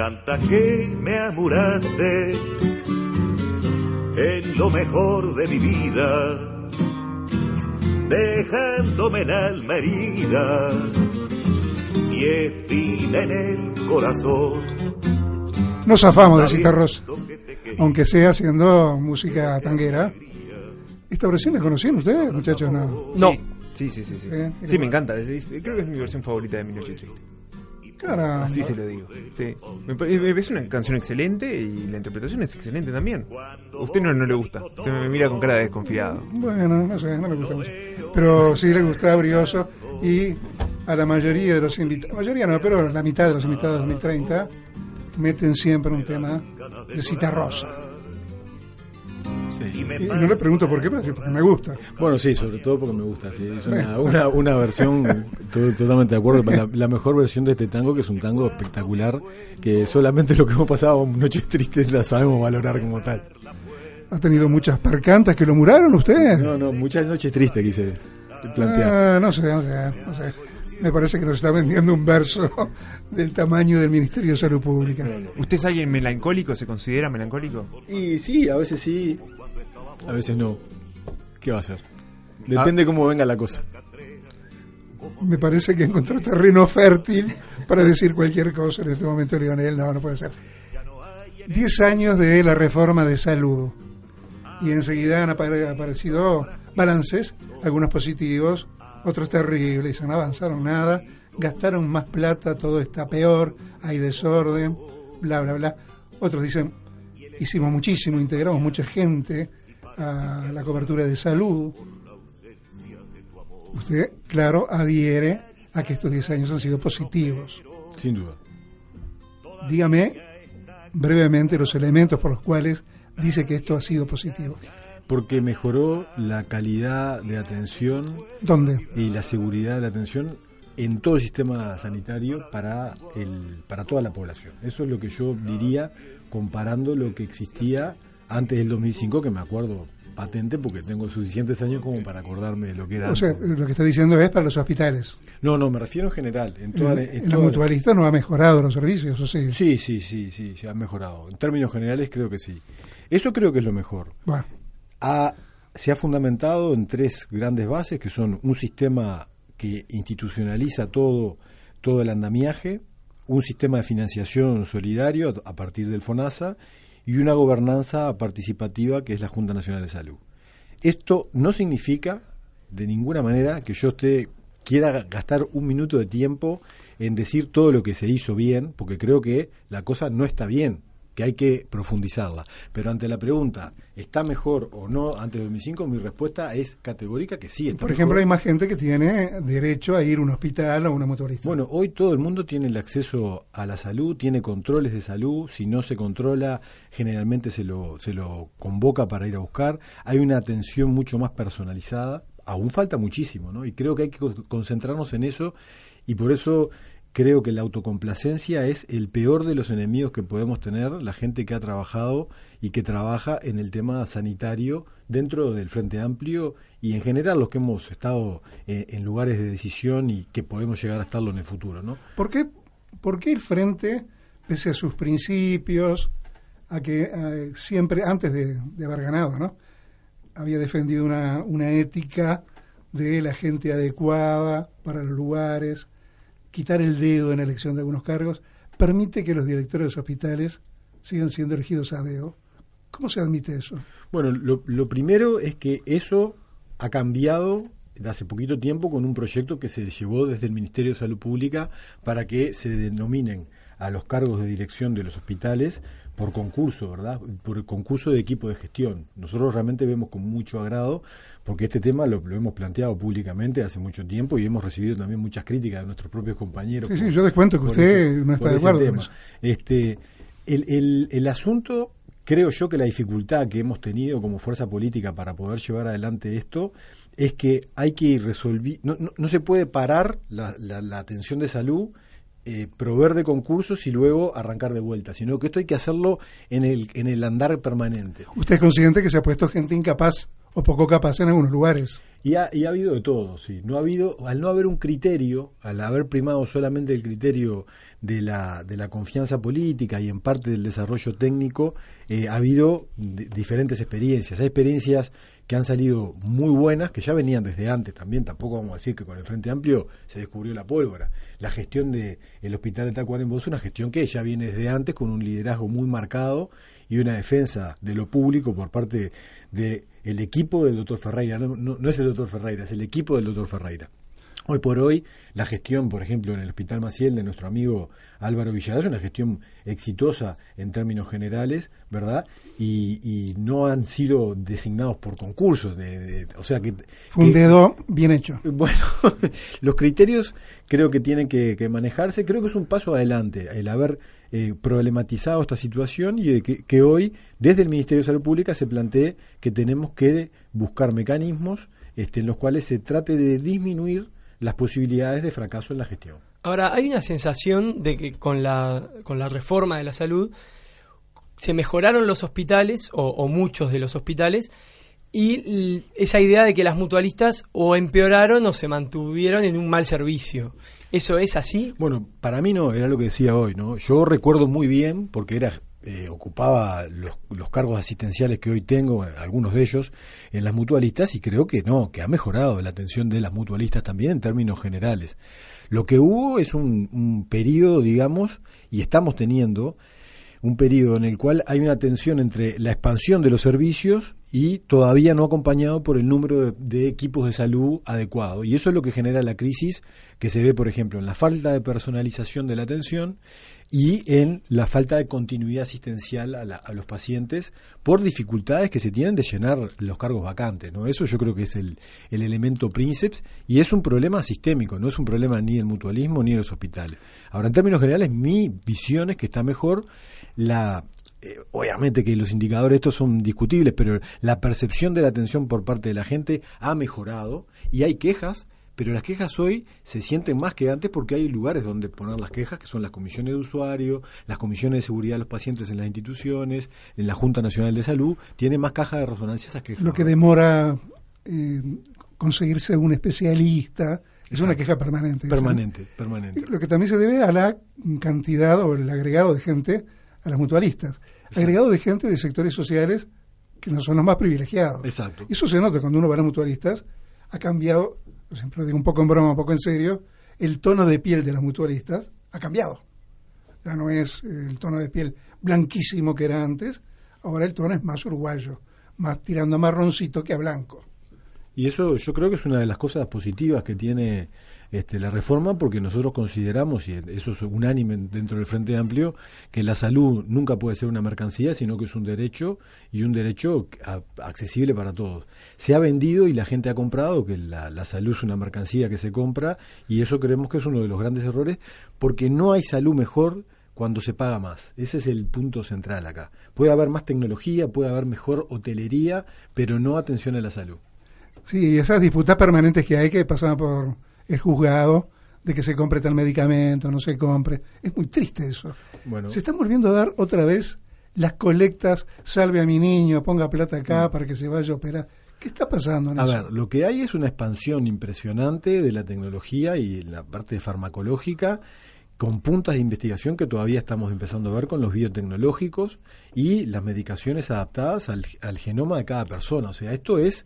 canta que me amuraste en lo mejor de mi vida, dejándome el alma herida y espina en el corazón. Nos zafamos de citarros, aunque sea haciendo música tanguera. ¿Esta versión la conocían ustedes, muchachos? No. No. Sí, sí, sí. Sí, Bien, sí me encanta. Es- es- Creo que es mi versión favorita de Mi Noche Triste. Caramba. Así se lo digo. Sí. Me parece una canción excelente y la interpretación es excelente también. A usted no, no le gusta. Usted me mira con cara de desconfiado. Bueno, no sé, no me gusta mucho. Pero sí le gusta Brioso y a la mayoría de los invitados, mayoría no, pero la mitad de los invitados de 2030 meten siempre un tema de cita rosa. Sí. Y no le pregunto por qué, porque me gusta. Bueno, sí, sobre todo porque me gusta. Sí, es una, una, una versión, to- totalmente de acuerdo, la, la mejor versión de este tango, que es un tango espectacular, que solamente lo que hemos pasado noches tristes la sabemos valorar como tal. Ha tenido muchas percantas que lo muraron ustedes. No, no, muchas noches tristes quise plantear. Ah, no sé, no sé, no sé. Me parece que nos está vendiendo un verso del tamaño del Ministerio de Salud Pública. ¿Usted es alguien melancólico? ¿Se considera melancólico? Y sí, a veces sí, a veces no. ¿Qué va a hacer? Depende cómo venga la cosa. Me parece que encontró terreno fértil para decir cualquier cosa en este momento, Lionel. No, no puede ser. Diez años de la reforma de salud. Y enseguida han apare- aparecido balances, algunos positivos, otros terribles. Dicen, no avanzaron nada, gastaron más plata, todo está peor, hay desorden, bla, bla, bla. Otros dicen, hicimos muchísimo, integramos mucha gente a la cobertura de salud. Usted, claro, adhiere a que estos 10 años han sido positivos. Sin duda. Dígame brevemente los elementos por los cuales dice que esto ha sido positivo. Porque mejoró la calidad de atención ¿Dónde? y la seguridad de la atención en todo el sistema sanitario para el para toda la población. Eso es lo que yo diría comparando lo que existía antes del 2005, que me acuerdo patente porque tengo suficientes años como para acordarme de lo que era. O sea, lo que está diciendo es para los hospitales. no, no, me refiero en general. En, toda, En, mutualista no ha mejorado los servicios, ¿o sí? Sí, sí, sí, sí, se ha mejorado. En términos generales creo que sí. Eso creo que es lo mejor. Bueno, ha- se ha fundamentado en tres grandes bases, que son un sistema que institucionaliza todo, todo el andamiaje, un sistema de financiación solidario a partir del FONASA y una gobernanza participativa que es la Junta Nacional de Salud. Esto no significa de ninguna manera que yo esté quiera gastar un minuto de tiempo en decir todo lo que se hizo bien, porque creo que la cosa no está bien, que hay que profundizarla. Pero ante la pregunta, ¿está mejor o no antes del 2005? Mi respuesta es categórica que sí. Está por ejemplo, mejor. hay más gente que tiene derecho a ir a un hospital o a una mutualista. Bueno, hoy todo el mundo tiene el acceso a la salud, tiene controles de salud, si no se controla, generalmente se lo, se lo convoca para ir a buscar, hay una atención mucho más personalizada, aún falta muchísimo, ¿no? Y creo que hay que con- concentrarnos en eso y por eso creo que la autocomplacencia es el peor de los enemigos que podemos tener la gente que ha trabajado y que trabaja en el tema sanitario dentro del Frente Amplio y en general los que hemos estado eh, en lugares de decisión y que podemos llegar a estarlo en el futuro, ¿no? ¿Por qué, por qué el Frente, pese a sus principios, a que siempre, antes de, de haber ganado, ¿no? había defendido una, una ética de la gente adecuada para los lugares, quitar el dedo en la elección de algunos cargos, permite que los directores de hospitales sigan siendo elegidos a dedo. ¿Cómo se admite eso? Bueno, lo, lo primero es que eso ha cambiado hace poquito tiempo con un proyecto que se llevó desde el Ministerio de Salud Pública para que se denominen a los cargos de dirección de los hospitales por concurso, ¿verdad? Por concurso de equipo de gestión. Nosotros realmente vemos con mucho agrado, porque este tema lo, hemos planteado públicamente hace mucho tiempo y hemos recibido también muchas críticas de nuestros propios compañeros. Sí, sí, yo descuento que usted no está de acuerdo. Este, el, el, el asunto creo yo que la dificultad que hemos tenido como fuerza política para poder llevar adelante esto es que hay que resolver, no, no, se puede parar la, la atención de salud eh, proveer de concursos y luego arrancar de vuelta, sino que esto hay que hacerlo en el, en el andar permanente. ¿Usted es consciente que se ha puesto gente incapaz o poco capaz en algunos lugares? Y ha, y ha habido de todo, sí. No ha habido, al no haber un criterio, al haber primado solamente el criterio de la, de la confianza política y en parte del desarrollo técnico, eh, ha habido diferentes experiencias. Hay experiencias que han salido muy buenas, que ya venían desde antes también, tampoco vamos a decir que con el Frente Amplio se descubrió la pólvora. La gestión del el hospital de Tacuarembó es una gestión que ya viene desde antes con un liderazgo muy marcado y una defensa de lo público por parte del el equipo del doctor Ferreira. No, no, es el doctor Ferreira, es el equipo del doctor Ferreira. Hoy por hoy, la gestión, por ejemplo, en el Hospital Maciel de nuestro amigo Álvaro Villarreal es una gestión exitosa en términos generales, ¿verdad? Y, no han sido designados por concursos, de, o sea que... Fue un dedo bien hecho. Bueno, los criterios creo que tienen que, manejarse, creo que es un paso adelante el haber eh, problematizado esta situación y que, que hoy, desde el Ministerio de Salud Pública, se plantee que tenemos que buscar mecanismos este, en los cuales se trate de disminuir las posibilidades de fracaso en la gestión. Ahora, hay una sensación de que con la, con la reforma de la salud se mejoraron los hospitales, o, muchos de los hospitales, y esa idea de que las mutualistas o empeoraron o se mantuvieron en un mal servicio. ¿Eso es así? Bueno, para mí no, era lo que decía hoy, ¿no? Yo recuerdo muy bien, porque era eh, ocupaba los, los, cargos asistenciales que hoy tengo, algunos de ellos, en las mutualistas y creo que no, que ha mejorado la atención de las mutualistas también en términos generales. Lo que hubo es un, un periodo, digamos, y estamos teniendo un periodo en el cual hay una tensión entre la expansión de los servicios y todavía no acompañado por el número de, equipos de salud adecuado. Y eso es lo que genera la crisis que se ve, por ejemplo, en la falta de personalización de la atención y en la falta de continuidad asistencial a, los pacientes por dificultades que se tienen de llenar los cargos vacantes. ¿no? Eso yo creo que es el, el elemento príncipe y es un problema sistémico, no es un problema ni el mutualismo ni en los hospitales. Ahora, en términos generales, mi visión es que está mejor la eh, obviamente que los indicadores estos son discutibles, pero la percepción de la atención por parte de la gente ha mejorado y hay quejas pero las quejas hoy se sienten más que antes porque hay lugares donde poner las quejas, que son las comisiones de usuario, las comisiones de seguridad de los pacientes en las instituciones, en la Junta Nacional de Salud, tiene más caja de resonancia esas quejas. Lo que demora eh, conseguirse un especialista, es una queja permanente. Permanente, permanente. Lo que también se debe a la cantidad o el agregado de gente a las mutualistas. Agregado de gente de sectores sociales que no son los más privilegiados. Exacto. Eso se nota cuando uno va a las mutualistas, ha cambiado por ejemplo, digo un poco en broma, un poco en serio, el tono de piel de los mutualistas ha cambiado. Ya no es el tono de piel blanquísimo que era antes, ahora el tono es más uruguayo, más tirando a marroncito que a blanco. Y eso yo creo que es una de las cosas positivas que tiene este, la reforma porque nosotros consideramos, y eso es unánime dentro del Frente Amplio, que la salud nunca puede ser una mercancía, sino que es un derecho y un derecho accesible para todos. Se ha vendido y la gente ha comprado que la, la salud es una mercancía que se compra y eso creemos que es uno de los grandes errores porque no hay salud mejor cuando se paga más. Ese es el punto central acá. Puede haber más tecnología, puede haber mejor hotelería, pero no atención a la salud. Sí, esas disputas permanentes que hay que pasan por el juzgado de que se compre tal medicamento, no se compre. Es muy triste eso. Bueno. Se están volviendo a dar otra vez las colectas, salve a mi niño, ponga plata acá mm. para que se vaya a operar. ¿Qué está pasando? a ver, lo que hay es una expansión impresionante de la tecnología y la parte farmacológica con puntas de investigación que todavía estamos empezando a ver con los biotecnológicos y las medicaciones adaptadas al, al genoma de cada persona. O sea, esto es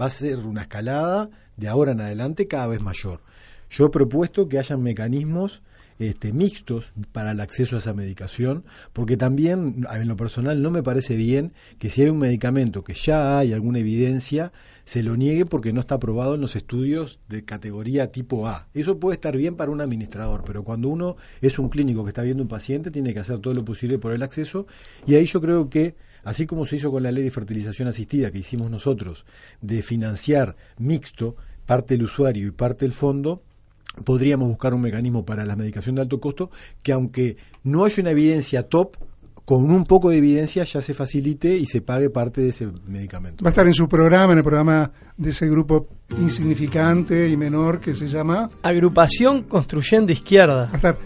va a ser una escalada de ahora en adelante cada vez mayor. Yo he propuesto que hayan mecanismos este, mixtos para el acceso a esa medicación, porque también, en lo personal, no me parece bien que si hay un medicamento que ya hay alguna evidencia, se lo niegue porque no está aprobado en los estudios de categoría tipo A. Eso puede estar bien para un administrador, pero cuando uno es un clínico que está viendo un paciente, tiene que hacer todo lo posible por el acceso, y ahí yo creo que así como se hizo con la ley de fertilización asistida que hicimos nosotros, de financiar mixto, parte del usuario y parte del fondo, podríamos buscar un mecanismo para la medicación de alto costo que aunque no haya una evidencia top, con un poco de evidencia ya se facilite y se pague parte de ese medicamento. Va a estar en su programa, en el programa de ese grupo insignificante y menor que se llama Agrupación Construyendo Izquierda. Va a estar.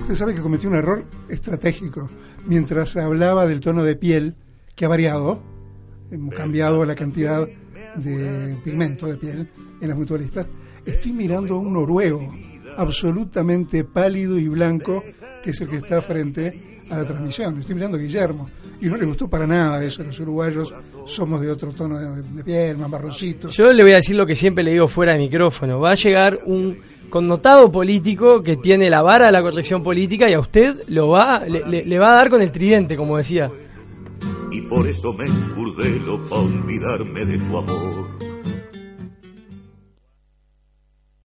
Usted sabe que cometió un error estratégico. Mientras hablaba del tono de piel, que ha variado, hemos cambiado la cantidad de pigmento de piel en las mutualistas, estoy mirando a un noruego absolutamente pálido y blanco, que es el que está frente a la transmisión. Estoy mirando a Guillermo y no le gustó para nada eso. Los uruguayos somos de otro tono de, piel, más marroncitos. Yo le voy a decir lo que siempre le digo fuera de micrófono. Va a llegar un connotado político que tiene la vara de la corrección política y a usted lo va, le, le va a dar con el tridente, como decía. Y por eso me encurdelo para olvidarme de tu amor